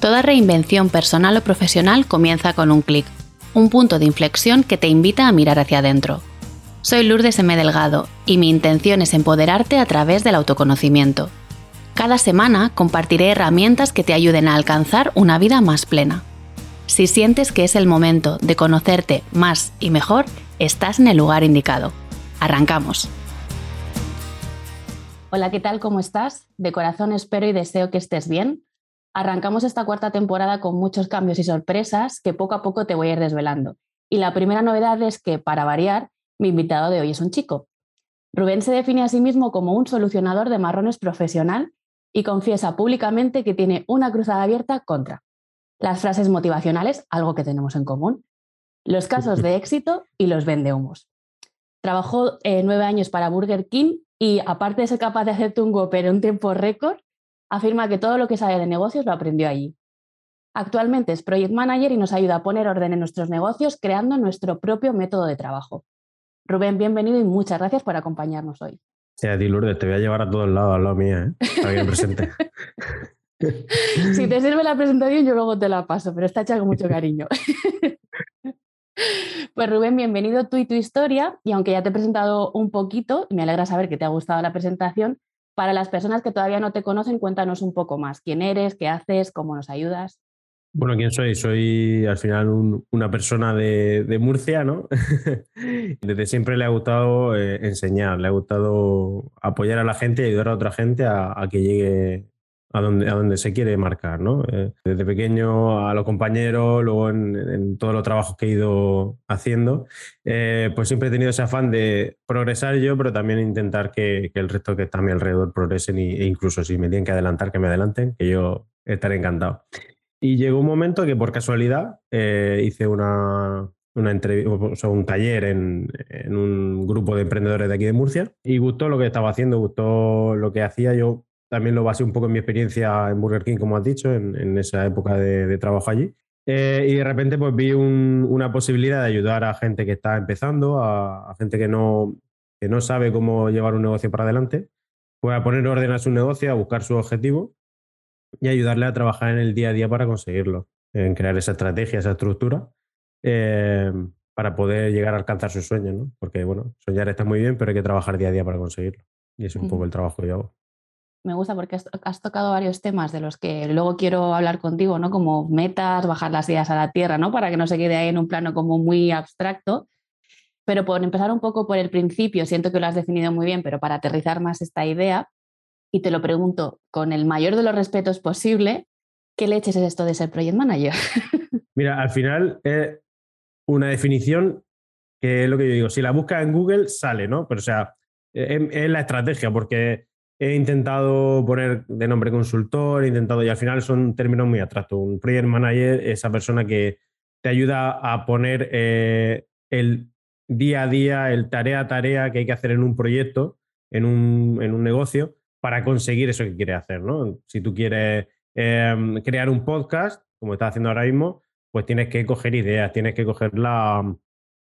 Toda reinvención personal o profesional comienza con un clic, un punto de inflexión que te invita a mirar hacia adentro. Soy Lourdes M. Delgado y mi intención es empoderarte a través del autoconocimiento. Cada semana compartiré herramientas que te ayuden a alcanzar una vida más plena. Si sientes que es el momento de conocerte más y mejor, estás en el lugar indicado. Arrancamos. Hola, ¿qué tal? ¿Cómo estás? De corazón espero y deseo que estés bien. Arrancamos esta cuarta temporada con muchos cambios y sorpresas que poco a poco te voy a ir desvelando. Y la primera novedad es que, para variar, mi invitado de hoy es un chico. Rubén se define a sí mismo como un solucionador de marrones profesional y confiesa públicamente que tiene una cruzada abierta contra las frases motivacionales, algo que tenemos en común, los casos de éxito y los vendehumos. Trabajó eh, nueve años para Burger King y aparte de ser capaz de hacerte un Whopper en un tiempo récord, afirma que todo lo que sabe de negocios lo aprendió allí. Actualmente es Project Manager y nos ayuda a poner orden en nuestros negocios creando nuestro propio método de trabajo. Rubén, bienvenido y muchas gracias por acompañarnos hoy. Sí, a ti, Lourdes, te voy a llevar a todos lados, al lado mía, ¿eh? Para que presente. si te sirve la presentación, yo luego te la paso, pero está hecha con mucho cariño. Pues Rubén, bienvenido tú y tu historia. Y aunque ya te he presentado un poquito, y me alegra saber que te ha gustado la presentación, para las personas que todavía no te conocen, cuéntanos un poco más. ¿Quién eres? ¿Qué haces? ¿Cómo nos ayudas? Bueno, ¿quién soy? Soy al final una persona de, Murcia, ¿no? Desde siempre le ha gustado eh, enseñar, le ha gustado apoyar a la gente y ayudar a otra gente a que llegue a donde, a donde se quiere marcar, ¿no? Eh, desde pequeño a los compañeros, luego en, todos los trabajos que he ido haciendo, eh, pues siempre he tenido ese afán de progresar yo, pero también intentar que, el resto que está a mi alrededor progresen e incluso si me tienen que adelantar, que me adelanten, que yo estaré encantado. Y llegó un momento que por casualidad eh, hice una, una o sea, un taller en, en, un grupo de emprendedores de aquí de Murcia y gustó lo que estaba haciendo, gustó lo que hacía. Yo también lo basé un poco en mi experiencia en Burger King, como has dicho, en, esa época de, trabajo allí. Eh, y de repente pues vi una posibilidad de ayudar a gente que está empezando, a, gente que no, que no sabe cómo llevar un negocio para adelante, pues a poner orden a su negocio, a buscar su objetivo y ayudarle a trabajar en el día a día para conseguirlo, en crear esa estrategia, esa estructura, eh, para poder llegar a alcanzar sus sueños, ¿no? Porque, bueno, soñar está muy bien, pero hay que trabajar día a día para conseguirlo. Y es un poco el trabajo que yo hago me gusta porque has, tocado varios temas de los que luego quiero hablar contigo, ¿no? Como metas, bajar las ideas a la tierra, ¿no? Para que no se quede ahí en un plano como muy abstracto. Pero por empezar un poco por el principio, siento que lo has definido muy bien, pero para aterrizar más esta idea, y te lo pregunto con el mayor de los respetos posible, ¿qué leches es esto de ser project manager? Mira, al final es una definición que es lo que yo digo, si la buscas en Google sale, ¿no? Pero o sea, es la estrategia, porque He intentado poner de nombre consultor, he intentado, y al final son términos muy abstractos. Un project manager es esa persona que te ayuda a poner eh, el día a día, el tarea a tarea que hay que hacer en un proyecto, en un, en un negocio, para conseguir eso que quieres hacer. ¿no? Si tú quieres em, crear un podcast, como estás haciendo ahora mismo, pues tienes que coger ideas, tienes que coger la,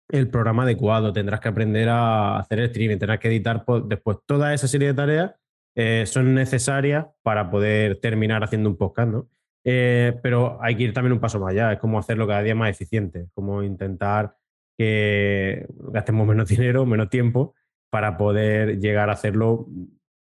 el programa adecuado, tendrás que aprender a hacer el streaming, tendrás que editar después toda esa serie de tareas eh, son necesarias para poder terminar haciendo un podcast, ¿no? Eh, pero hay que ir también un paso más allá, es como hacerlo cada día más eficiente, como intentar que gastemos menos dinero, menos tiempo para poder llegar a hacerlo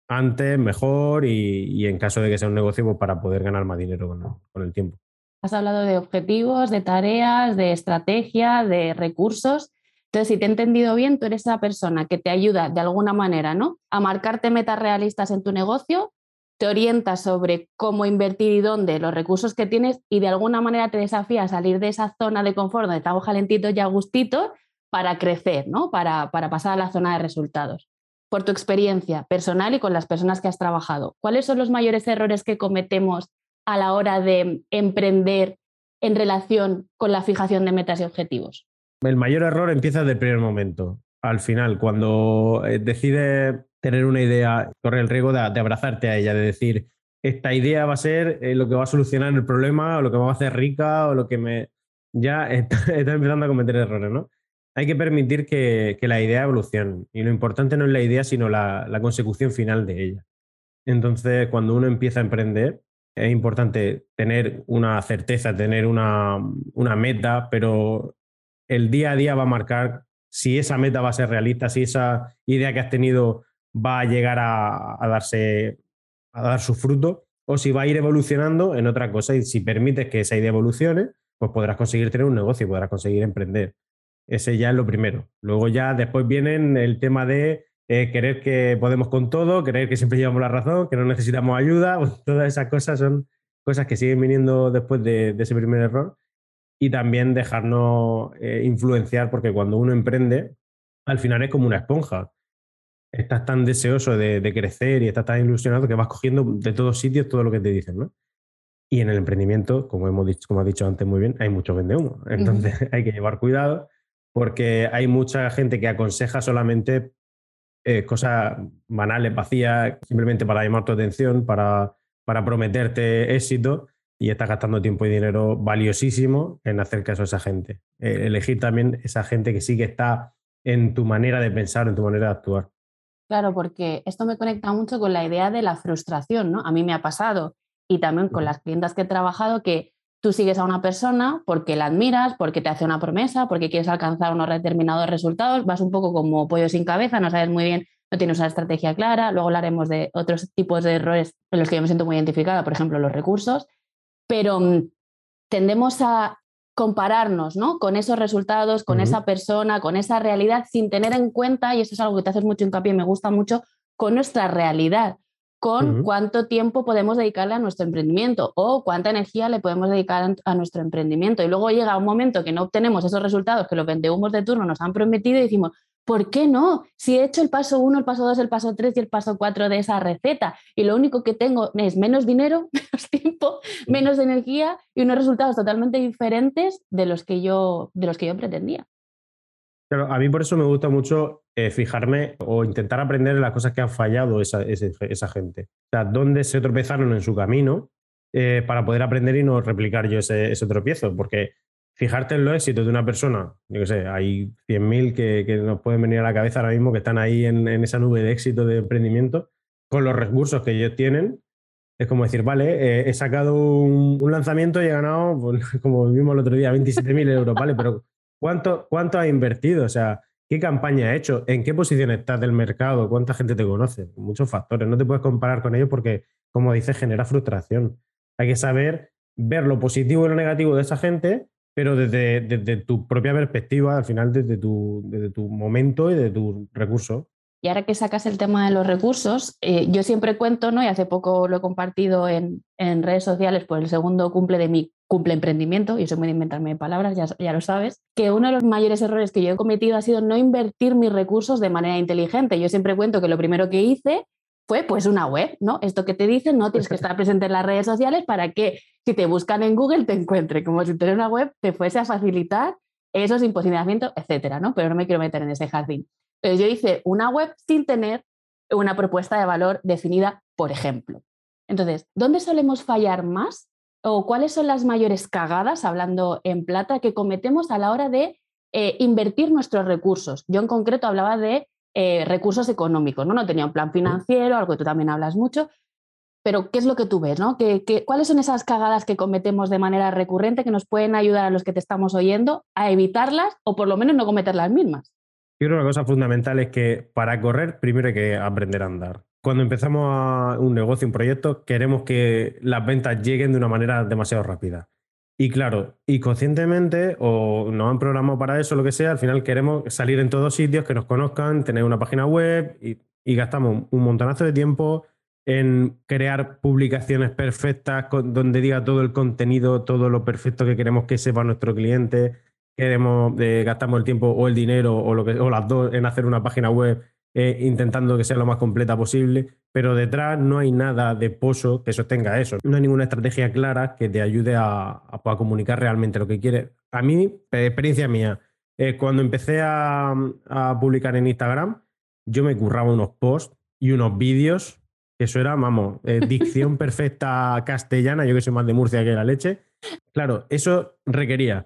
antes, mejor y, en caso de que sea un negocio, pues para poder ganar más dinero con el tiempo. Has hablado de objetivos, de tareas, de estrategia, de recursos. Entonces, si te he entendido bien, tú eres esa persona que te ayuda de alguna manera, ¿no? A marcarte metas realistas en tu negocio, te orienta sobre cómo invertir y dónde los recursos que tienes y de alguna manera te desafía a salir de esa zona de confort donde estamos calentitos y a gustitos para crecer, ¿no? Para, para pasar a la zona de resultados. Por tu experiencia personal y con las personas que has trabajado, ¿cuáles son los mayores errores que cometemos a la hora de emprender en relación con la fijación de metas y objetivos? El mayor error empieza desde primer momento. Al final, cuando eh, decides tener una idea, corre el riesgo de, abrazarte a ella, de decir, esta idea va a ser eh, lo que va a solucionar el problema, o lo que me va a hacer rica, o lo que me... Ya está, empezando a cometer errores, ¿no? Hay que permitir que, la idea evolucione. Y lo importante no es la idea, sino la, consecución final de ella. Entonces, cuando uno empieza a emprender, es importante tener una certeza, tener una meta, pero el día a día va a marcar si esa meta va a ser realista, si esa idea que has tenido va a llegar a, darse, a dar su fruto, o si va a ir evolucionando en otra cosa. Y si permites que esa idea evolucione, pues podrás conseguir tener un negocio, podrás conseguir emprender. Ese ya es lo primero. Luego ya después vienen el tema de eh, querer que podemos con todo, creer que siempre llevamos la razón, que no necesitamos ayuda. todas esas cosas son cosas que siguen viniendo después de, ese primer error. Y también dejarnos eh, influenciar, porque cuando uno emprende, al final es como una esponja estás tan deseoso de, crecer y estás tan ilusionado que vas cogiendo de todos sitios todo lo que te dicen, ¿no? Y en el emprendimiento, como hemos dicho, como has dicho antes muy bien, hay mucho vende humo. Entonces hay que llevar cuidado porque hay mucha gente que aconseja solamente eh, cosas banales, vacías, simplemente para llamar tu atención, para, para prometerte éxito y estás gastando tiempo y dinero valiosísimo en hacer caso a esa gente. Eh, elegir también esa gente que sí que está en tu manera de pensar, en tu manera de actuar. Claro, porque esto me conecta mucho con la idea de la frustración, ¿no? A mí me ha pasado y también con las clientas que he trabajado que tú sigues a una persona porque la admiras, porque te hace una promesa, porque quieres alcanzar unos determinados resultados, vas un poco como pollo sin cabeza, no sabes muy bien, no tienes una estrategia clara, luego hablaremos de otros tipos de errores en los que yo me siento muy identificada, por ejemplo, los recursos, pero mm, tendemos a compararnos ¿no? con esos resultados, con esa persona, con esa realidad, sin tener en cuenta, y eso es algo que te haces mucho hincapié y me gusta mucho, con nuestra realidad, con cuánto tiempo podemos dedicarle a nuestro emprendimiento o cuánta energía le podemos dedicar a nuestro emprendimiento. Y luego llega un momento que no obtenemos esos resultados que los vendehumos de turno nos han prometido y decimos, ¿Por qué no? Si he hecho el paso 1, el paso 2, el paso 3 y el paso 4 de esa receta y lo único que tengo es menos dinero, menos tiempo, menos energía y unos resultados totalmente diferentes de los que yo, de los que yo pretendía. Pero a mí por eso me gusta mucho eh, fijarme o intentar aprender en las cosas que han fallado esa, gente. O sea, dónde se tropezaron en su camino eh, para poder aprender y no replicar yo ese, ese tropiezo. Porque fijarte en los éxitos de una persona, yo qué sé, hay 100.000 que, que, nos pueden venir a la cabeza ahora mismo que están ahí en, esa nube de éxito de emprendimiento, con los recursos que ellos tienen. Es como decir, vale, eh, he sacado un, lanzamiento y he ganado, pues, como vimos el otro día, 27.000 euros, ¿vale? Pero ¿cuánto, ¿cuánto ha invertido? O sea, ¿qué campaña ha hecho? ¿En qué posición estás del mercado? ¿Cuánta gente te conoce? Muchos factores. No te puedes comparar con ellos porque, como dices, genera frustración. Hay que saber ver lo positivo y lo negativo de esa gente pero desde, desde, tu propia perspectiva, al final desde tu, desde tu momento y de tus recursos. Y ahora que sacas el tema de los recursos, eh, yo siempre cuento, ¿no? y hace poco lo he compartido en, en, redes sociales por el segundo cumple de mi cumple emprendimiento, y soy muy de inventarme palabras, ya, ya lo sabes, que uno de los mayores errores que yo he cometido ha sido no invertir mis recursos de manera inteligente. Yo siempre cuento que lo primero que hice fue pues una web, ¿no? Esto que te dicen, no tienes que estar presente en las redes sociales para que si te buscan en Google te encuentre, como si tener una web te fuese a facilitar esos imposicionamientos, etcétera, ¿no? Pero no me quiero meter en ese jardín. Pero yo hice una web sin tener una propuesta de valor definida, por ejemplo. Entonces, ¿dónde solemos fallar más? ¿O cuáles son las mayores cagadas, hablando en plata, que cometemos a la hora de eh, invertir nuestros recursos? Yo en concreto hablaba de eh, recursos económicos, ¿no? No tenía un plan financiero, algo que tú también hablas mucho, pero ¿qué es lo que tú ves, ¿no? ¿Qué, cuáles son esas cagadas que cometemos de manera recurrente que nos pueden ayudar a los que te estamos oyendo a evitarlas o por lo menos no cometer las mismas? Yo creo que una cosa fundamental es que para correr primero hay que aprender a andar. Cuando empezamos a un negocio, un proyecto, queremos que las ventas lleguen de una manera demasiado rápida. Y claro, y conscientemente o nos han programado para eso, lo que sea, al final queremos salir en todos sitios, que nos conozcan, tener una página web y, gastamos un montonazo de tiempo en crear publicaciones perfectas donde diga todo el contenido, todo lo perfecto que queremos que sepa nuestro cliente. Queremos, eh, gastamos el tiempo o el dinero o, lo que, o las dos en hacer una página web eh, intentando que sea lo más completa posible, pero detrás no hay nada de pozo que sostenga eso. No hay ninguna estrategia clara que te ayude a, comunicar realmente lo que quieres. A mí, experiencia mía, eh, cuando empecé a, publicar en Instagram, yo me curraba unos posts y unos vídeos, eso era, vamos, eh, dicción perfecta castellana, yo que soy más de Murcia que la leche. Claro, eso requería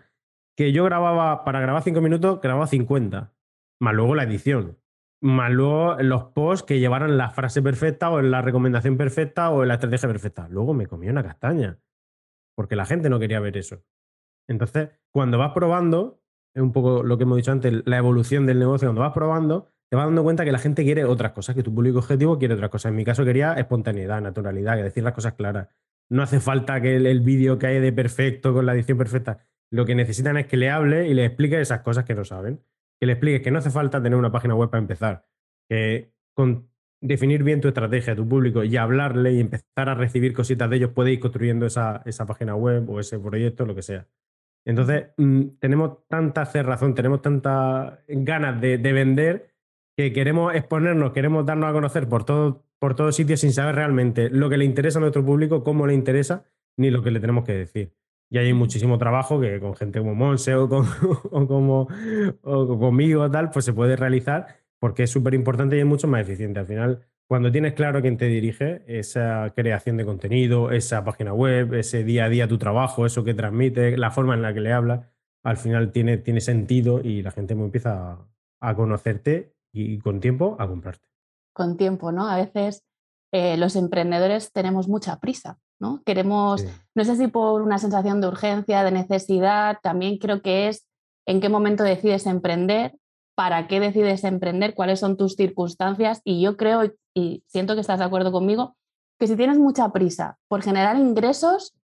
que yo grababa, para grabar cinco minutos, grababa 50, más luego la edición más luego los posts que llevaran la frase perfecta o la recomendación perfecta o la estrategia perfecta. Luego me comí una castaña, porque la gente no quería ver eso. Entonces, cuando vas probando, es un poco lo que hemos dicho antes, la evolución del negocio, cuando vas probando, te vas dando cuenta que la gente quiere otras cosas, que tu público objetivo quiere otras cosas. En mi caso quería espontaneidad, naturalidad, que decir las cosas claras. No hace falta que el, el vídeo quede perfecto con la edición perfecta. Lo que necesitan es que le hable y le explique esas cosas que no saben que le expliques que no hace falta tener una página web para empezar, que con definir bien tu estrategia, tu público y hablarle y empezar a recibir cositas de ellos, puede ir construyendo esa, esa página web o ese proyecto, lo que sea. Entonces, mm, tenemos tanta cerrazón, tenemos tantas ganas de, vender que queremos exponernos, queremos darnos a conocer por, todo, por todos sitios sin saber realmente lo que le interesa a nuestro público, cómo le interesa, ni lo que le tenemos que decir. Y hay muchísimo trabajo que con gente como Monse o, como, o conmigo tal, pues se puede realizar porque es súper importante y es mucho más eficiente. Al final, cuando tienes claro quién te dirige, esa creación de contenido, esa página web, ese día a día tu trabajo, eso que transmite, la forma en la que le hablas, al final tiene, tiene sentido y la gente empieza a conocerte y con tiempo a comprarte. Con tiempo, ¿no? A veces eh, los emprendedores tenemos mucha prisa, ¿no? Queremos, no sé si por una sensación de urgencia, de necesidad, también creo que es en qué momento decides emprender, para qué decides emprender, cuáles son tus circunstancias y yo creo, y siento que estás de acuerdo conmigo, que si tienes mucha prisa por generar ingresos,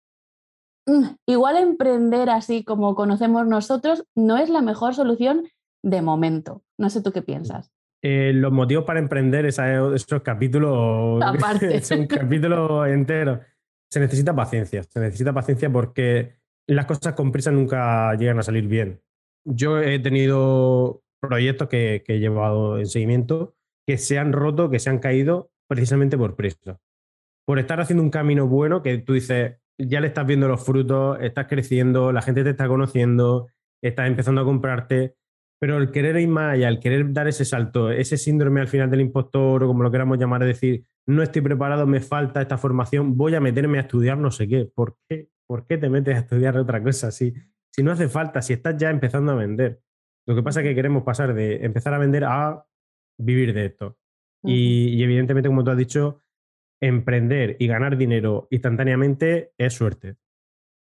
mm, igual emprender así como conocemos nosotros no es la mejor solución de momento. No sé tú qué piensas. Eh, los motivos para emprender, esos capítulos, es un capítulo entero. Se necesita paciencia, se necesita paciencia porque las cosas con prisa nunca llegan a salir bien. Yo he tenido proyectos que, he llevado en seguimiento que se han roto, que se han caído precisamente por prisa. Por estar haciendo un camino bueno que tú dices, ya le estás viendo los frutos, estás creciendo, la gente te está conociendo, estás empezando a comprarte pero el querer ir más allá, el querer dar ese salto, ese síndrome al final del impostor o como lo queramos llamar, es decir, no estoy preparado, me falta esta formación, voy a meterme a estudiar no sé qué. ¿Por qué, ¿Por qué te metes a estudiar otra cosa? Si, si no hace falta, si estás ya empezando a vender. Lo que pasa es que queremos pasar de empezar a vender a vivir de esto. y, y evidentemente, como tú has dicho, emprender y ganar dinero instantáneamente es suerte.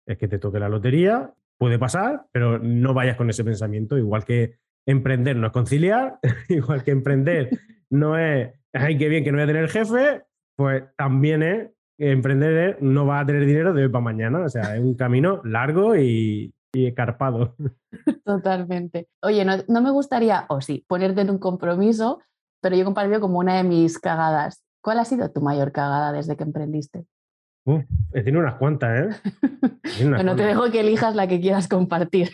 Es que te toque la lotería puede pasar, pero no vayas con ese pensamiento, igual que emprender no es conciliar, igual que emprender no es, ay, qué bien que no voy a tener jefe, pues también es emprender no va a tener dinero de hoy para mañana, o sea, es un camino largo y, y escarpado. Totalmente. Oye, no, no, me gustaría, o sí, ponerte en un compromiso, pero yo comparto como una de mis cagadas. ¿Cuál ha sido tu mayor cagada desde que emprendiste? Uf, tiene unas cuantas, ¿eh? bueno, te dejo que elijas la que quieras compartir.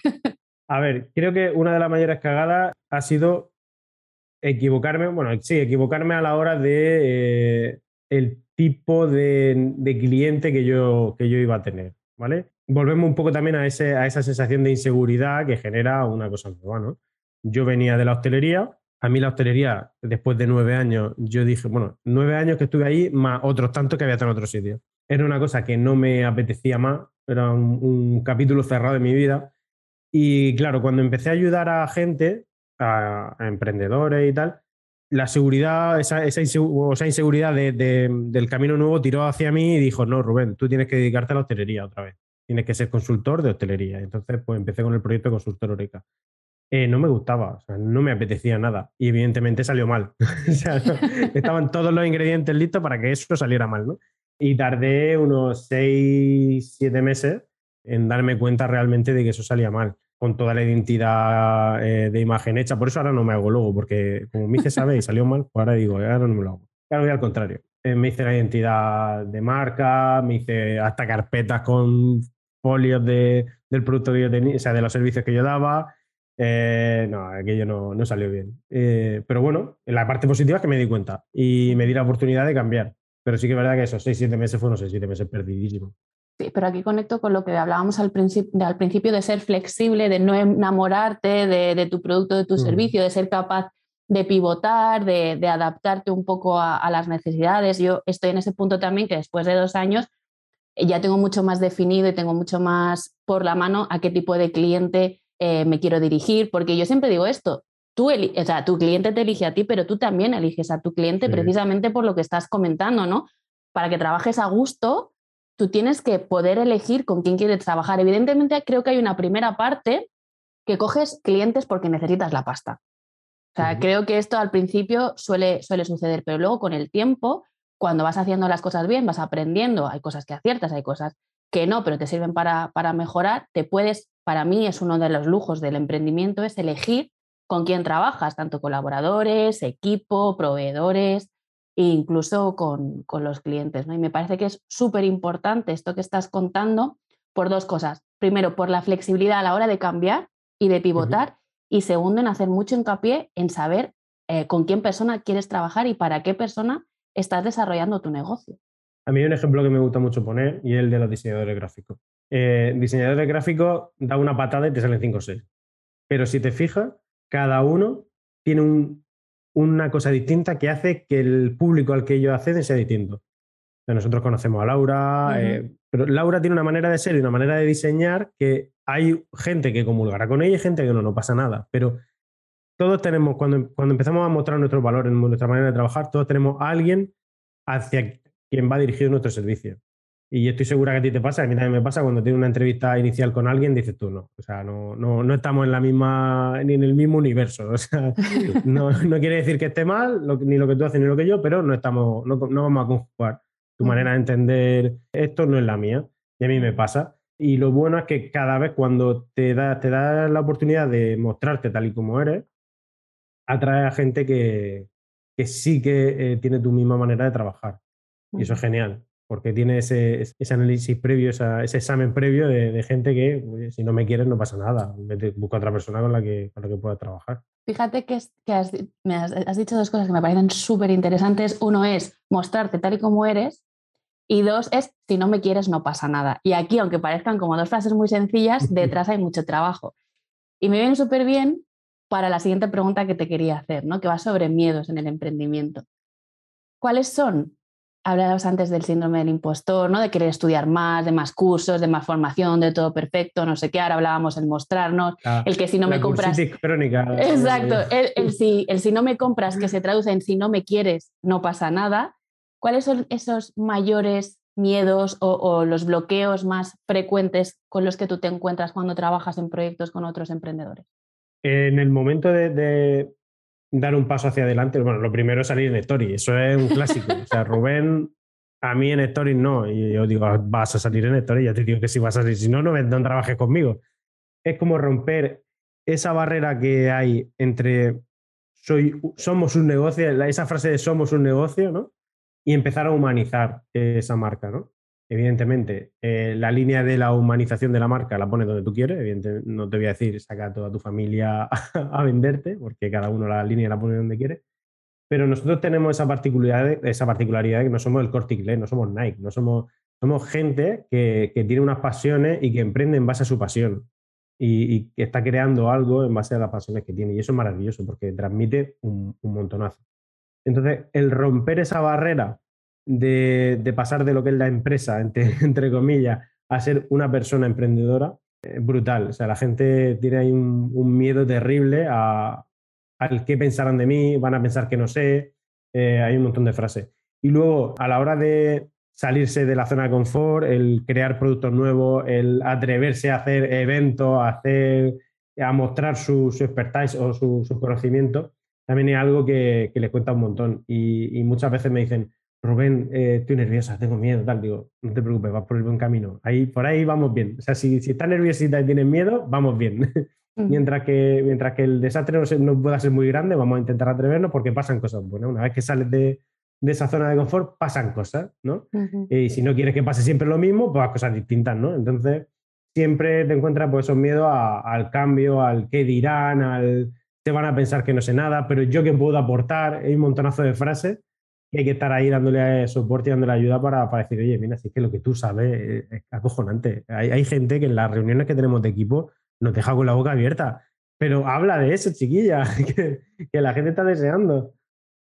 A ver, creo que una de las mayores cagadas ha sido equivocarme, bueno, sí, equivocarme a la hora de eh, el tipo de, cliente que yo, que yo iba a tener, ¿vale? Volvemos un poco también a, ese, a esa sensación de inseguridad que genera una cosa nueva, ¿no? Yo venía de la hostelería, a mí la hostelería, después de nueve años, yo dije, bueno, nueve años que estuve ahí, más otros tantos que había estado en otro sitio era una cosa que no me apetecía más, era un, capítulo cerrado de mi vida. Y claro, cuando empecé a ayudar a gente, a, emprendedores y tal, la seguridad, esa, esa, inseguridad del camino nuevo tiró hacia mí y dijo, no, Rubén, tú tienes que dedicarte a la hostelería otra vez. Tienes que ser consultor de hostelería. Entonces, pues empecé con el proyecto de consultor Oreca. Eh, no me gustaba, no me apetecía nada. Y evidentemente salió mal. estaban todos los ingredientes listos para que eso saliera mal, ¿no? Y tardé unos seis, siete meses en darme cuenta realmente de que eso salía mal, con toda la identidad eh, de imagen hecha. Por eso ahora no me hago logo, porque como me hice saber y salió mal, pues ahora digo, ahora no me lo hago. Claro, voy al contrario. Eh, me hice la identidad de marca, me hice hasta carpetas con folios de, del producto que yo tenía, o sea, de los servicios que yo daba. Eh, no, aquello no, no salió bien. pero bueno, la parte positiva es que me di cuenta y me di la oportunidad de cambiar. Pero sí que es verdad que esos 6-7 meses fueron 6-7 meses perdidísimos. Sí, pero aquí conecto con lo que hablábamos al, principio, al principio de ser flexible, de no enamorarte de, tu producto, de tu servicio, de ser capaz de pivotar, de, adaptarte un poco a, las necesidades. Yo estoy en ese punto también que después de dos años eh, ya tengo mucho más definido y tengo mucho más por la mano a qué tipo de cliente eh, me quiero dirigir, porque yo siempre digo esto, tú, o sea, tu cliente te elige a ti, pero tú también eliges a tu cliente precisamente por lo que estás comentando, ¿no? Para que trabajes a gusto, tú tienes que poder elegir con quién quieres trabajar. Evidentemente, creo que hay una primera parte que coges clientes porque necesitas la pasta. O sea, creo que esto al principio suele, suele suceder, pero luego con el tiempo, cuando vas haciendo las cosas bien, vas aprendiendo, hay cosas que aciertas, hay cosas que no, pero te sirven para, para mejorar, te puedes, para mí es uno de los lujos del emprendimiento, es elegir con quién trabajas, tanto colaboradores, equipo, proveedores e incluso con, con los clientes. ¿no? Y me parece que es súper importante esto que estás contando por dos cosas. Primero, por la flexibilidad a la hora de cambiar y de pivotar. Y segundo, en hacer mucho hincapié en saber eh, con quién persona quieres trabajar y para qué persona estás desarrollando tu negocio. A mí hay un ejemplo que me gusta mucho poner y es el de los diseñadores gráficos. Eh, diseñadores gráficos da una patada y te salen 5 o 6. Pero si te fijas, cada uno tiene una cosa distinta que hace que el público al que ellos acceden sea distinto. nosotros conocemos a Laura, eh, pero Laura tiene una manera de ser y una manera de diseñar que hay gente que comulgará con ella y gente que no, no pasa nada. Pero todos tenemos, cuando, cuando empezamos a mostrar nuestros valores, nuestra manera de trabajar, todos tenemos a alguien hacia quien va dirigido nuestro servicio. Y estoy segura que a ti te pasa, a mí también me pasa cuando tienes una entrevista inicial con alguien, dices tú, no, o sea, no, no, no estamos en la misma, ni en el mismo universo. O sea, no, no quiere decir que esté mal, ni lo que tú haces ni lo que yo, pero no estamos, no, no vamos a conjugar. Tu manera de entender esto no es la mía. Y a mí me pasa. Y lo bueno es que cada vez cuando te da, te da la oportunidad de mostrarte tal y como eres, atrae a gente que, que sí que eh, tiene tu misma manera de trabajar. Y eso es genial porque tiene ese, ese análisis previo, ese examen previo de, gente que, si no me quieres, no pasa nada. Busca otra persona con la que, con la que pueda trabajar. Fíjate que, que has, me has, dicho dos cosas que me parecen súper interesantes. Uno es mostrarte tal y como eres. Y dos es, si no me quieres, no pasa nada. Y aquí, aunque parezcan como dos frases muy sencillas, detrás hay mucho trabajo. Y me viene súper bien para la siguiente pregunta que te quería hacer, ¿no? que va sobre miedos en el emprendimiento. ¿Cuáles son hablabas antes del síndrome del impostor, ¿no? De querer estudiar más, de más cursos, de más formación, de todo perfecto, no sé qué. Ahora hablábamos el mostrarnos, el que si no me compras. Crónica. Exacto. El, si, el si no me compras, que se traduce en si no me quieres, no pasa nada. ¿Cuáles son esos mayores miedos o, los bloqueos más frecuentes con los que tú te encuentras cuando trabajas en proyectos con otros emprendedores? En el momento de, dar un paso hacia adelante, bueno, lo primero es salir en Story, eso es un clásico. o sea, Rubén, a mí en Story no, y yo digo, ah, vas a salir en Story, ya te digo que sí vas a salir, si no, no, no trabajes conmigo. Es como romper esa barrera que hay entre soy, somos un negocio, esa frase de somos un negocio, ¿no? Y empezar a humanizar esa marca, ¿no? Evidentemente, eh, la línea de la humanización de la marca la pones donde tú quieres. Evidentemente, no te voy a decir saca a toda tu familia a, venderte, porque cada uno la línea la pone donde quiere. Pero nosotros tenemos esa particularidad, esa particularidad de que no somos el corte inglés, no somos Nike, no somos, somos gente que, que, tiene unas pasiones y que emprende en base a su pasión y, que está creando algo en base a las pasiones que tiene. Y eso es maravilloso porque transmite un, un montonazo. Entonces, el romper esa barrera de, pasar de lo que es la empresa, entre, comillas, a ser una persona emprendedora, brutal. O sea, la gente tiene ahí un, miedo terrible a, al qué pensarán de mí, van a pensar que no sé, eh, hay un montón de frases. Y luego, a la hora de salirse de la zona de confort, el crear productos nuevos, el atreverse a hacer eventos, a, hacer, a mostrar su, su expertise o su, su, conocimiento, también es algo que, que les cuenta un montón. y muchas veces me dicen, Rubén, eh, estoy nerviosa, tengo miedo, tal. Digo, no te preocupes, vas por el buen camino. Ahí, por ahí vamos bien. O sea, si, si estás nerviosita y tienes miedo, vamos bien. mientras, que, mientras que el desastre no, pueda ser muy grande, vamos a intentar atrevernos porque pasan cosas buenas. Una vez que sales de, esa zona de confort, pasan cosas, ¿no? Y si no quieres que pase siempre lo mismo, pues cosas distintas, ¿no? Entonces, siempre te encuentras pues, esos miedos al cambio, al qué dirán, al te van a pensar que no sé nada, pero yo que puedo aportar, hay un montonazo de frases hay que estar ahí dándole soporte y dándole ayuda para, para decir, oye, mira, si es que lo que tú sabes es acojonante. Hay, hay, gente que en las reuniones que tenemos de equipo nos deja con la boca abierta, pero habla de eso, chiquilla, que, que la gente está deseando.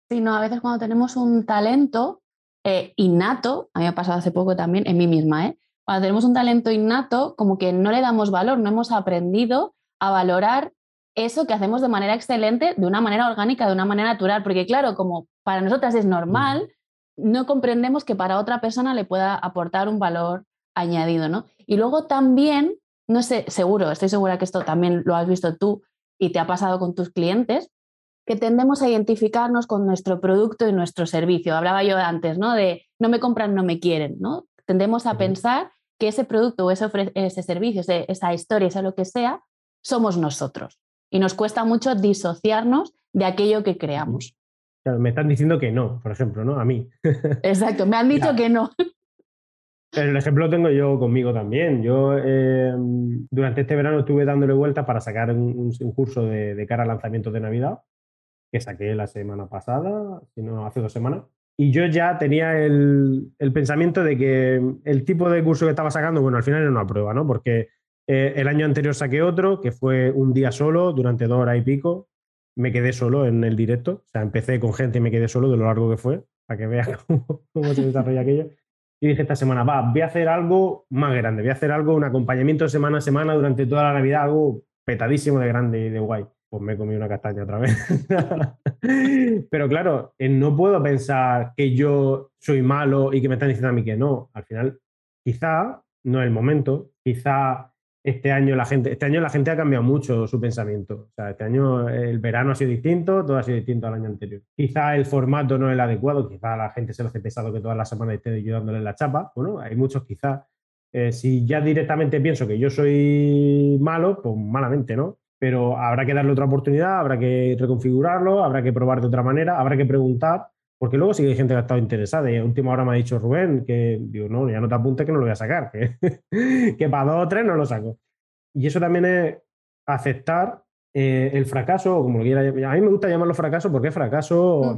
Sí, no, a veces cuando tenemos un talento eh, innato, a mí me ha pasado hace poco también, en mí misma, ¿eh? cuando tenemos un talento innato, como que no le damos valor, no hemos aprendido a valorar eso que hacemos de manera excelente, de una manera orgánica, de una manera natural, porque claro, como para nosotras es normal, no comprendemos que para otra persona le pueda aportar un valor añadido, ¿no? Y luego también, no sé, seguro, estoy segura que esto también lo has visto tú y te ha pasado con tus clientes, que tendemos a identificarnos con nuestro producto y nuestro servicio. Hablaba yo antes, ¿no? De no me compran, no me quieren, ¿no? Tendemos a pensar que ese producto o ese, ese servicio, esa historia, sea lo que sea, somos nosotros. Y nos cuesta mucho disociarnos de aquello que creamos. Me están diciendo que no, por ejemplo, ¿no? A mí. Exacto, me han dicho que no. El ejemplo lo tengo yo conmigo también. Yo em, durante este verano estuve dándole vueltas para sacar un, curso de, cara al lanzamiento de Navidad, que saqué la semana pasada, si no, hace dos semanas. Y yo ya tenía el, el, pensamiento de que el tipo de curso que estaba sacando, bueno, al final era una prueba, ¿no? Porque eh, el año anterior saqué otro, que fue un día solo, durante dos horas y pico. Me quedé solo en el directo. O sea, empecé con gente y me quedé solo de lo largo que fue, para que veas cómo, se desarrolla aquello. Y dije esta semana, va, voy a hacer algo más grande, voy a hacer algo, un acompañamiento semana a semana durante toda la Navidad, algo petadísimo de grande y de guay. Pues me comido una castaña otra vez. Pero claro, no puedo pensar que yo soy malo y que me están diciendo a mí que no. Al final, quizá no es el momento, quizá este año la gente, este año la gente ha cambiado mucho su pensamiento. O sea, este año el verano ha sido distinto, todo ha sido distinto al año anterior. Quizá el formato no es el adecuado, quizá la gente se lo hace pesado que todas las semanas esté yo dándole la chapa. Bueno, hay muchos quizá. Eh, si ya directamente pienso que yo soy malo, pues malamente, ¿no? Pero habrá que darle otra oportunidad, habrá que reconfigurarlo, habrá que probar de otra manera, habrá que preguntar, porque luego sí que hay gente que ha estado interesada y a última hora me ha dicho Rubén que, digo, no, ya no te apuntes que no lo voy a sacar, que, que para dos o tres no lo saco. Y eso también es aceptar eh, el fracaso, o como lo quiera A mí me gusta llamarlo fracaso porque es fracaso,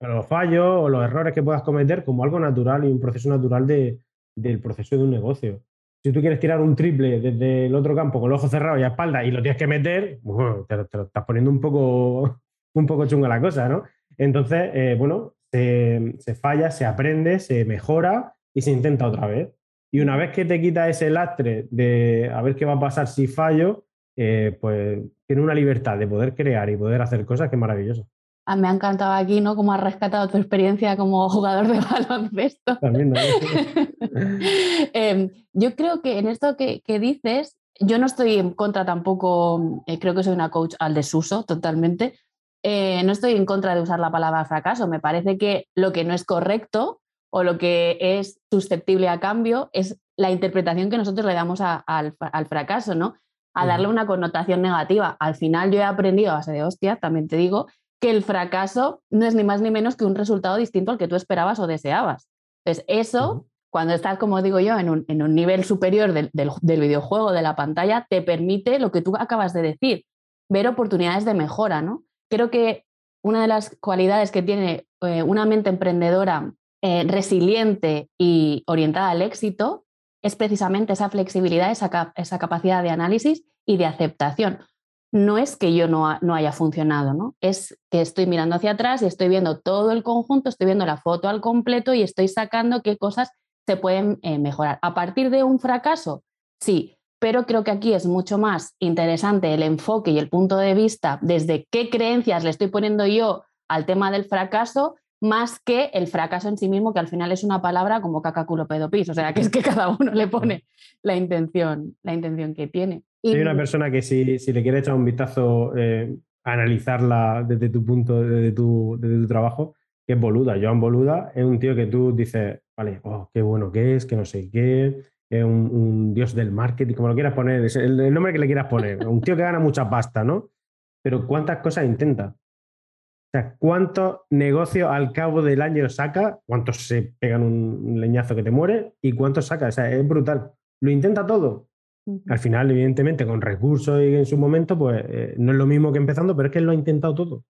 los fallos o los errores que puedas cometer como algo natural y un proceso natural de, del proceso de un negocio. Si tú quieres tirar un triple desde el otro campo con los ojos cerrados y a espalda y lo tienes que meter, bueno, te, lo estás poniendo un poco, un poco chunga la cosa, ¿no? Entonces, eh, bueno, se, falla, se aprende, se mejora y se intenta otra vez. Y una vez que te quita ese lastre de a ver qué va a pasar si fallo, eh, pues tiene una libertad de poder crear y poder hacer cosas que es maravilloso. Ah, me ha encantado aquí, ¿no? Cómo has rescatado tu experiencia como jugador de baloncesto. También. Em, yo creo que en esto que, dices, yo no estoy en contra tampoco, eh, creo que soy una coach al desuso totalmente, eh, no estoy en contra de usar la palabra fracaso. Me parece que lo que no es correcto o lo que es susceptible a cambio es la interpretación que nosotros le damos al, fracaso, ¿no? A darle una connotación negativa. Al final yo he aprendido a base de hostia, también te digo, que el fracaso no es ni más ni menos que un resultado distinto al que tú esperabas o deseabas. Entonces, eso, cuando estás, como digo yo, en un, nivel superior del, del, videojuego, de la pantalla, te permite lo que tú acabas de decir, ver oportunidades de mejora, ¿no? Creo que una de las cualidades que tiene eh, una mente emprendedora eh, resiliente y orientada al éxito es precisamente esa flexibilidad, esa, capacidad de análisis y de aceptación. No es que yo no, no, haya funcionado, ¿no? Es que estoy mirando hacia atrás y estoy viendo todo el conjunto, estoy viendo la foto al completo y estoy sacando qué cosas se pueden eh, mejorar. A partir de un fracaso, sí, pero creo que aquí es mucho más interesante el enfoque y el punto de vista desde qué creencias le estoy poniendo yo al tema del fracaso más que el fracaso en sí mismo, que al final es una palabra como cacaculo pedopis, o sea, que es que cada uno le pone la intención, la intención que tiene. Y... Soy una persona que si, si le quiere echar un vistazo, eh, analizarla desde tu punto, desde tu, desde tu trabajo, que es Boluda. Joan Boluda es un tío que tú dices, vale, oh, qué bueno que es, que no sé qué, un, dios del marketing, como lo quieras poner, es el, nombre que le quieras poner, un tío que gana mucha pasta, ¿no? Pero ¿cuántas cosas intenta? O sea, ¿cuántos negocios al cabo del año saca? ¿Cuántos se pegan un leñazo que te muere? ¿Y cuántos saca? O sea, es brutal. Lo intenta todo. Al final, evidentemente, con recursos y en su momento, pues eh, no es lo mismo que empezando, pero es que él lo ha intentado todo.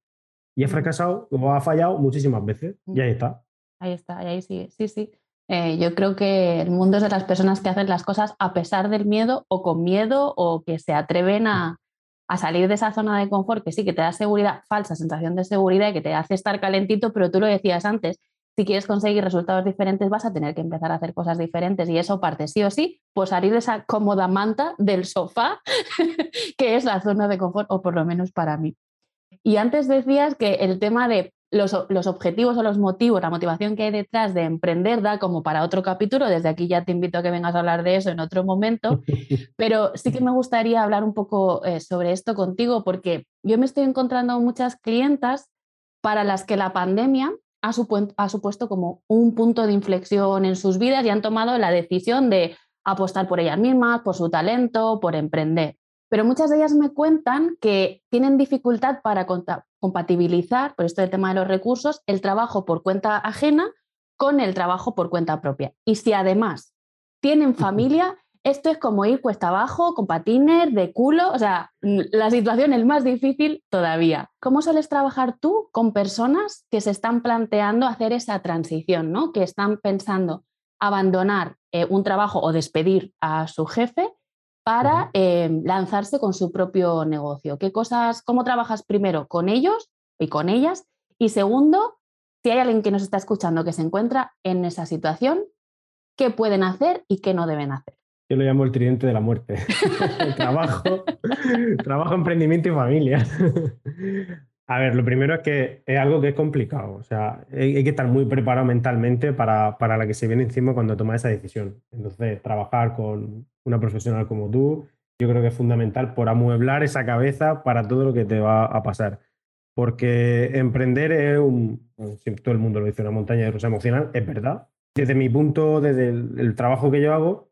Y ha fracasado o ha fallado muchísimas veces. Y ahí está. Ahí está, ahí sigue. Sí, sí. Eh, yo creo que el mundo es de las personas que hacen las cosas a pesar del miedo o con miedo o que se atreven a, salir de esa zona de confort que sí, que te da seguridad, falsa sensación de seguridad y que te hace estar calentito, pero tú lo decías antes, si quieres conseguir resultados diferentes vas a tener que empezar a hacer cosas diferentes y eso parte sí o sí por salir de esa cómoda manta del sofá, que es la zona de confort, o por lo menos para mí. Y antes decías que el tema de los, objetivos o los motivos, la motivación que hay detrás de emprender da como para otro capítulo. Desde aquí ya te invito a que vengas a hablar de eso en otro momento. Pero sí que me gustaría hablar un poco eh, sobre esto contigo porque yo me estoy encontrando muchas clientas para las que la pandemia ha, ha supuesto como un punto de inflexión en sus vidas y han tomado la decisión de apostar por ellas mismas, por su talento, por emprender pero muchas de ellas me cuentan que tienen dificultad para compatibilizar, por esto del tema de los recursos, el trabajo por cuenta ajena con el trabajo por cuenta propia. Y si además tienen familia, esto es como ir cuesta abajo, con patines, de culo, o sea, la situación es más difícil todavía. ¿Cómo sueles trabajar tú con personas que se están planteando hacer esa transición, ¿no? que están pensando abandonar eh, un trabajo o despedir a su jefe para em, lanzarse con su propio negocio. ¿Qué cosas, cómo trabajas primero con ellos y con ellas? Y segundo, si hay alguien que nos está escuchando que se encuentra en esa situación, ¿qué pueden hacer y qué no deben hacer? Yo lo llamo el tridente de la muerte. trabajo, trabajo, emprendimiento y familia. A ver, lo primero es que es algo que es complicado. O sea, hay, que estar muy preparado mentalmente para, para, la que se viene encima cuando toma esa decisión. Entonces, trabajar con una profesional como tú, yo creo que es fundamental por amueblar esa cabeza para todo lo que te va a pasar. Porque emprender es un, todo el mundo lo dice, una montaña de rusa emocional, es verdad. Desde mi punto, desde el, trabajo que yo hago,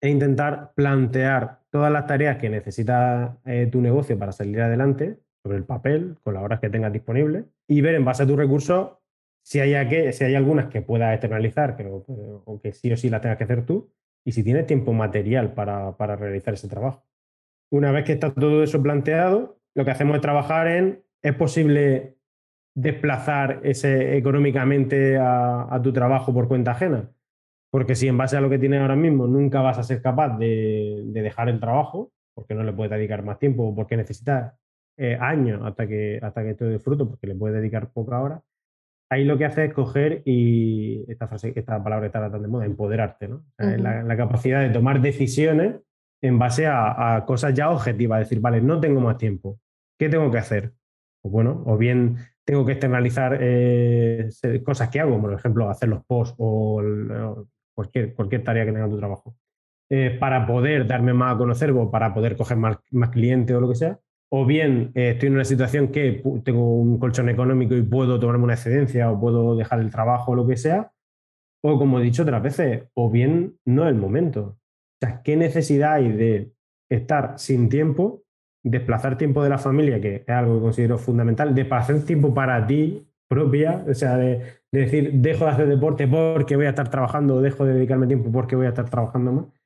es intentar plantear todas las tareas que necesita eh, tu negocio para salir adelante sobre el papel, con las horas que tengas disponibles, y ver en base a tus recursos si hay, si hay algunas que puedas externalizar que, o que sí o sí las tengas que hacer tú, y si tienes tiempo material para, para realizar ese trabajo. Una vez que está todo eso planteado, lo que hacemos es trabajar en, ¿es posible desplazar ese económicamente a, a, tu trabajo por cuenta ajena? Porque si en base a lo que tienes ahora mismo nunca vas a ser capaz de, de dejar el trabajo, porque no le puedes dedicar más tiempo o porque necesitas eh, años hasta que, hasta que esto dé fruto, porque le puedes dedicar poca hora, ahí lo que hace es coger y esta, frase, esta palabra está tan de moda, empoderarte, ¿no? la, capacidad de tomar decisiones en base a, cosas ya objetivas, decir, vale, no tengo más tiempo, ¿qué tengo que hacer? Pues bueno, o bien tengo que externalizar eh, cosas que hago, por ejemplo, hacer los posts o, cualquier, cualquier tarea que tenga tu trabajo, eh, para poder darme más a conocer o para poder coger más, más clientes o lo que sea, o bien eh, estoy en una situación que tengo un colchón económico y puedo tomarme una excedencia o puedo dejar el trabajo o lo que sea, o como he dicho otras veces, o bien no es el momento. O sea, ¿qué necesidad hay de estar sin tiempo, desplazar tiempo de la familia, que es algo que considero fundamental, de pasar tiempo para ti propia, o sea, de, de decir, dejo de hacer deporte porque voy a estar trabajando, o dejo de dedicarme tiempo porque voy a estar trabajando más?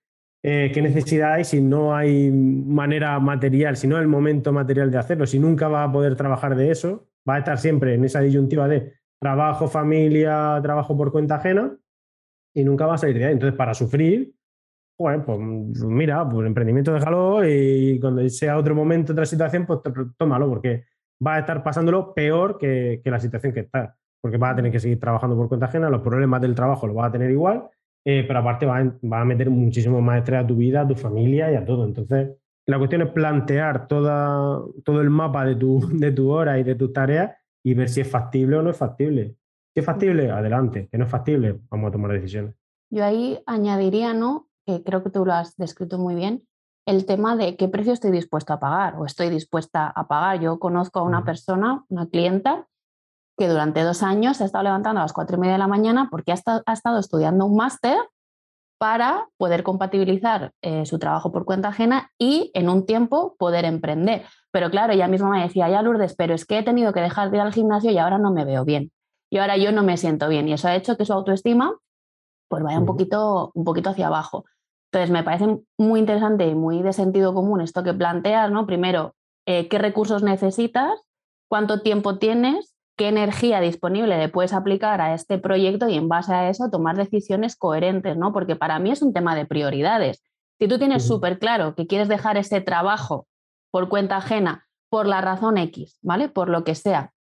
Eh, qué necesidad hay si no hay manera material, si no el momento material de hacerlo, si nunca va a poder trabajar de eso, va a estar siempre en esa disyuntiva de trabajo, familia, trabajo por cuenta ajena y nunca va a salir de ahí. Entonces, para sufrir, bueno, pues mira, pues emprendimiento déjalo y cuando sea otro momento, otra situación, pues tómalo porque va a estar pasándolo peor que, que la situación que está, porque va a tener que seguir trabajando por cuenta ajena, los problemas del trabajo los va a tener igual eh, pero aparte va a, a, meter muchísimo más estrés a tu vida, a tu familia y a todo. Entonces, la cuestión es plantear toda, todo el mapa de tu, de tu hora y de tus tareas y ver si es factible o no es factible. Si es factible, adelante. Que no es factible, vamos a tomar decisiones. Yo ahí añadiría, ¿no? Que creo que tú lo has descrito muy bien, el tema de qué precio estoy dispuesto a pagar o estoy dispuesta a pagar. Yo conozco a una persona, una clienta, que durante dos años se ha estado levantando a las cuatro y media de la mañana porque ha estado, estudiando un máster para poder compatibilizar eh, su trabajo por cuenta ajena y en un tiempo poder emprender. Pero claro, ella misma me decía, ya Lourdes, pero es que he tenido que dejar de ir al gimnasio y ahora no me veo bien. Y ahora yo no me siento bien. Y eso ha hecho que su autoestima pues vaya un poquito, un poquito hacia abajo. Entonces, me parece muy interesante y muy de sentido común esto que planteas, ¿no? Primero, eh, qué recursos necesitas, cuánto tiempo tienes qué energía disponible le puedes aplicar a este proyecto y en base a eso tomar decisiones coherentes, ¿no? Porque para mí es un tema de prioridades. Si tú tienes súper claro que quieres dejar ese trabajo por cuenta ajena, por la razón X, ¿vale? Por lo que sea,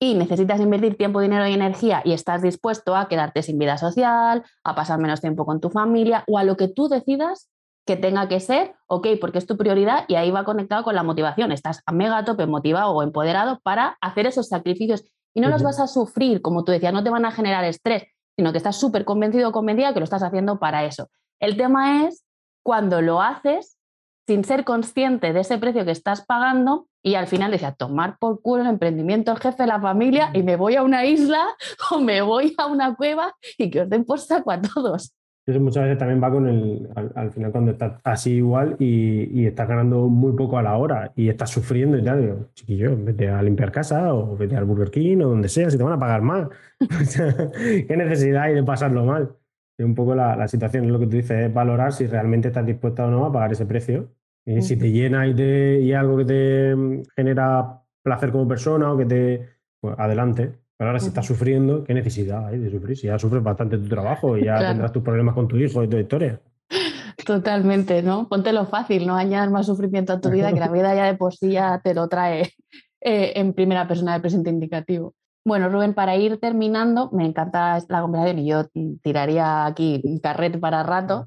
y necesitas invertir tiempo, dinero y energía y estás dispuesto a quedarte sin vida social, a pasar menos tiempo con tu familia o a lo que tú decidas que tenga que ser, ok, porque es tu prioridad y ahí va conectado con la motivación. Estás a mega tope motivado o empoderado para hacer esos sacrificios y no los vas a sufrir, como tú decías, no te van a generar estrés, sino que estás súper convencido o convencida que lo estás haciendo para eso. El tema es cuando lo haces sin ser consciente de ese precio que estás pagando y al final decía, tomar por culo el emprendimiento el jefe de la familia y me voy a una isla o me voy a una cueva y que os den por saco a todos. Eso muchas veces también va con el, al, final cuando estás así igual y, estás ganando muy poco a la hora y estás sufriendo y tal, digo, chiquillo, vete a limpiar casa o vete al Burger King o donde sea, si te van a pagar más. ¿Qué necesidad hay de pasarlo mal? Y un poco la, la situación, es lo que tú dices, es valorar si realmente estás dispuesto o no a pagar ese precio. Y si te llena y, te, y algo que te mm, genera placer como persona o que te... Pues adelante, pero ahora, si estás sufriendo, ¿qué necesidad hay de sufrir? Si ya sufres bastante tu trabajo y ya tendrás tus problemas con tu hijo y tu historia. Totalmente, ¿no? Póntelo fácil, no añadas más sufrimiento a tu vida, que la vida ya de por sí ya te lo trae eh, en primera persona del presente indicativo. Bueno, Rubén, para ir terminando, me encanta la conversación y yo tiraría aquí un carrete para rato,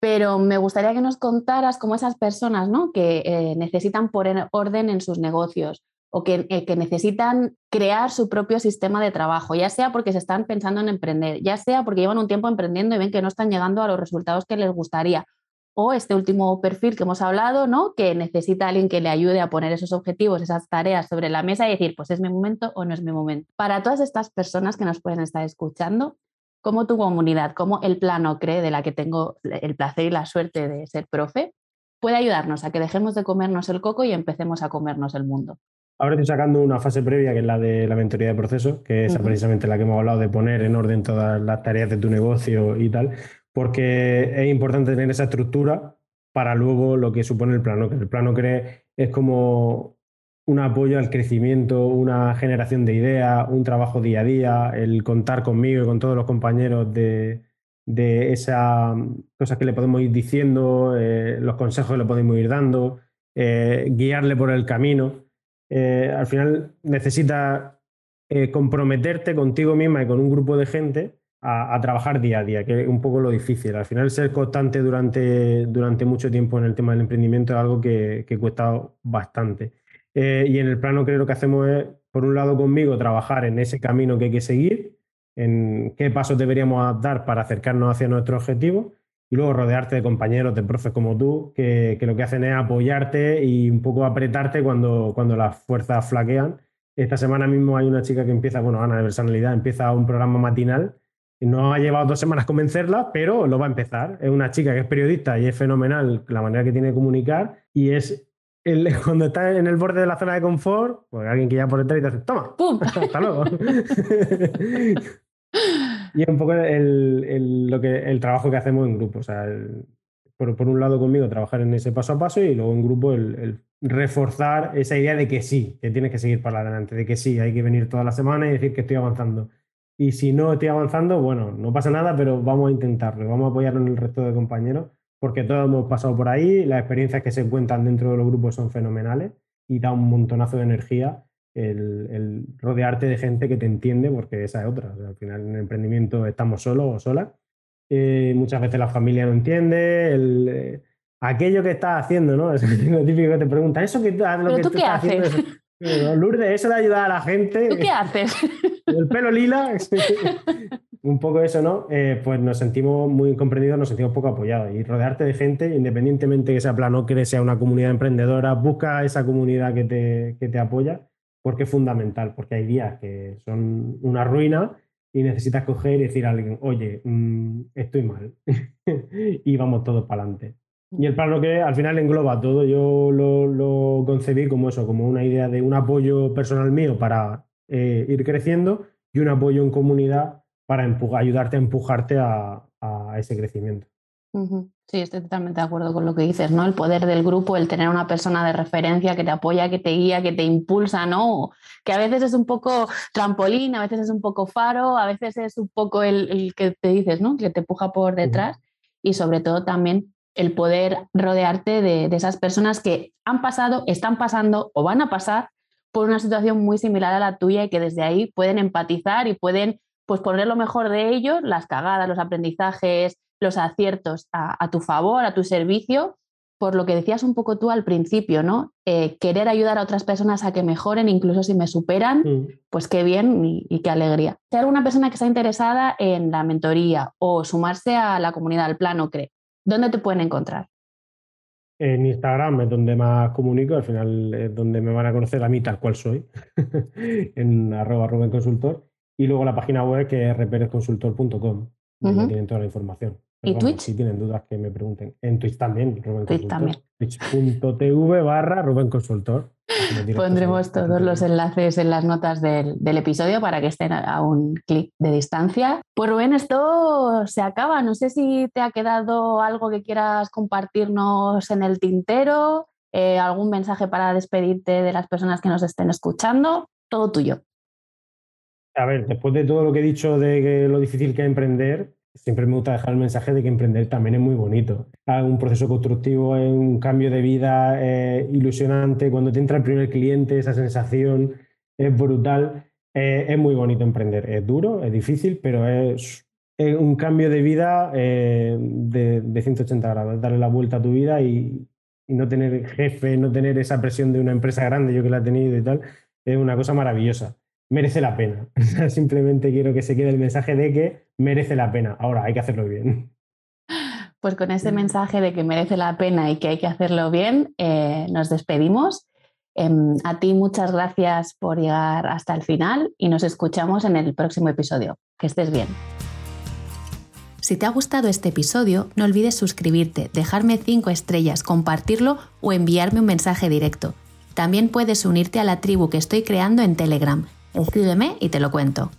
pero me gustaría que nos contaras cómo esas personas ¿no? que eh, necesitan poner orden en sus negocios o eh, que, necesitan crear su propio sistema de trabajo, ya sea porque se están pensando en emprender, ya sea porque llevan un tiempo emprendiendo y ven que no están llegando a los resultados que les gustaría, o este último perfil que hemos hablado, ¿no? que necesita alguien que le ayude a poner esos objetivos, esas tareas sobre la mesa y decir, pues es mi momento o no es mi momento. Para todas estas personas que nos pueden estar escuchando, ¿cómo tu comunidad, cómo el plano cree de la que tengo el placer y la suerte de ser profe, puede ayudarnos a que dejemos de comernos el coco y empecemos a comernos el mundo? Ahora estoy sacando una fase previa, que es la de la mentoría de proceso, que es precisamente la que hemos hablado de poner en orden todas las tareas de tu negocio y tal, porque es importante tener esa estructura para luego lo que supone el plano. Que el plano cree es como un apoyo al crecimiento, una generación de ideas, un trabajo día a día, el contar conmigo y con todos los compañeros de, esas cosas que le podemos ir diciendo, eh, los consejos que le podemos ir dando, eh, guiarle por el camino. Eh, al final necesitas eh, comprometerte contigo misma y con un grupo de gente a, trabajar día a día, que es un poco lo difícil. Al final ser constante durante, durante mucho tiempo en el tema del emprendimiento es algo que, cuesta bastante. Eh, y en el plano creo que hacemos es, por un lado conmigo, trabajar en ese camino que hay que seguir, en qué pasos deberíamos dar para acercarnos hacia nuestro objetivo y luego rodearte de compañeros, de profes como tú, que, lo que hacen es apoyarte y un poco apretarte cuando, cuando las fuerzas flaquean. Esta semana mismo hay una chica que empieza, bueno, Ana de personalidad, empieza un programa matinal. No ha llevado dos semanas convencerla, pero lo va a empezar. Es una chica que es periodista y es fenomenal la manera que tiene de comunicar y es el, cuando está en el borde de la zona de confort, pues alguien que ya por detrás y te dice, toma, ¡pum! Hasta luego. Y un poco el, lo que, el trabajo que hacemos en grupo. O sea, por, un lado conmigo trabajar en ese paso a paso y luego en grupo el, reforzar esa idea de que sí, que tienes que seguir para adelante, de que sí, hay que venir toda la semana y decir que estoy avanzando. Y si no estoy avanzando, bueno, no pasa nada, pero vamos a intentarlo, vamos a apoyarnos en el resto de compañeros, porque todos hemos pasado por ahí, las experiencias que se cuentan dentro de los grupos son fenomenales y da un montonazo de energía el, rodearte de gente que te entiende, porque esa es otra. al final en el emprendimiento estamos solos o solas. Eh, muchas veces la familia no entiende. El, eh, aquello que estás haciendo, ¿no? Es lo típico que te preguntan, ¿eso que, lo que tú, qué haces? Haciendo? Lourdes, eso de ayudar a la gente. ¿Tú qué haces? El pelo lila. un poco eso, ¿no? Eh, pues nos sentimos muy comprendidos, nos sentimos poco apoyados. Y rodearte de gente, independientemente que sea plano, que sea una comunidad emprendedora, busca esa comunidad que te, que te apoya porque es fundamental, porque hay días que son una ruina y necesitas coger y decir a alguien, oye, mm, estoy mal, y vamos todos para adelante. Y el plano que al final engloba todo, yo lo, concebí como eso, como una idea de un apoyo personal mío para eh, ir creciendo y un apoyo en comunidad para ayudarte a empujarte a ese crecimiento. Sí, estoy totalmente de acuerdo con lo que dices, ¿no? El poder del grupo, el tener una persona de referencia que te apoya, que te guía, que te impulsa, ¿no? Que a veces es un poco trampolín, a veces es un poco faro, a veces es un poco el, que te dices, ¿no? Que te empuja por detrás y sobre todo también el poder rodearte de, de esas personas que han pasado, están pasando o van a pasar por una situación muy similar a la tuya y que desde ahí pueden empatizar y pueden pues poner lo mejor de ellos, las cagadas, los aprendizajes, los aciertos a, tu favor, a tu servicio, por lo que decías un poco tú al principio, ¿no? Eh, querer ayudar a otras personas a que mejoren, incluso si me superan, mm. pues qué bien y, y, qué alegría. Si hay alguna persona que está interesada en la mentoría o sumarse a la comunidad al plano CRE, ¿dónde te pueden encontrar? En Instagram es donde más comunico, al final es donde me van a conocer a mí tal cual soy, en arroba Rubén Consultor. Y luego la página web que es reperezconsultor.com, donde tienen toda la información. ¿Y Twitch? Si tienen dudas que me pregunten. En Twitch también, Rubén Twitch también. Twitch.tv barra Rubén Consultor. Pondremos todos los enlaces en las notas del, episodio para que estén a un clic de distancia. Pues Rubén, esto se acaba. No sé si te ha quedado algo que quieras compartirnos en el tintero, eh, algún mensaje para despedirte de las personas que nos estén escuchando. Todo tuyo. A ver, después de todo lo que he dicho de lo difícil que es emprender, siempre me gusta dejar el mensaje de que emprender también es muy bonito. Un proceso constructivo, un cambio de vida ilusionante, cuando te entra el primer cliente, esa sensación es brutal. Eh, es muy bonito emprender. Es duro, es difícil, pero es, un cambio de vida eh, de, 180 grados, darle la vuelta a tu vida y, y, no tener jefe, no tener esa presión de una empresa grande, yo que la he tenido y tal, es una cosa maravillosa merece la pena. Simplemente quiero que se quede el mensaje de que merece la pena. Ahora hay que hacerlo bien. Pues con ese mensaje de que merece la pena y que hay que hacerlo bien, eh, nos despedimos. Em, a ti muchas gracias por llegar hasta el final y nos escuchamos en el próximo episodio. Que estés bien. Si te ha gustado este episodio, no olvides suscribirte, dejarme 5 estrellas, compartirlo o enviarme un mensaje directo. También puedes unirte a la tribu que estoy creando en Telegram Escríbeme y te lo cuento.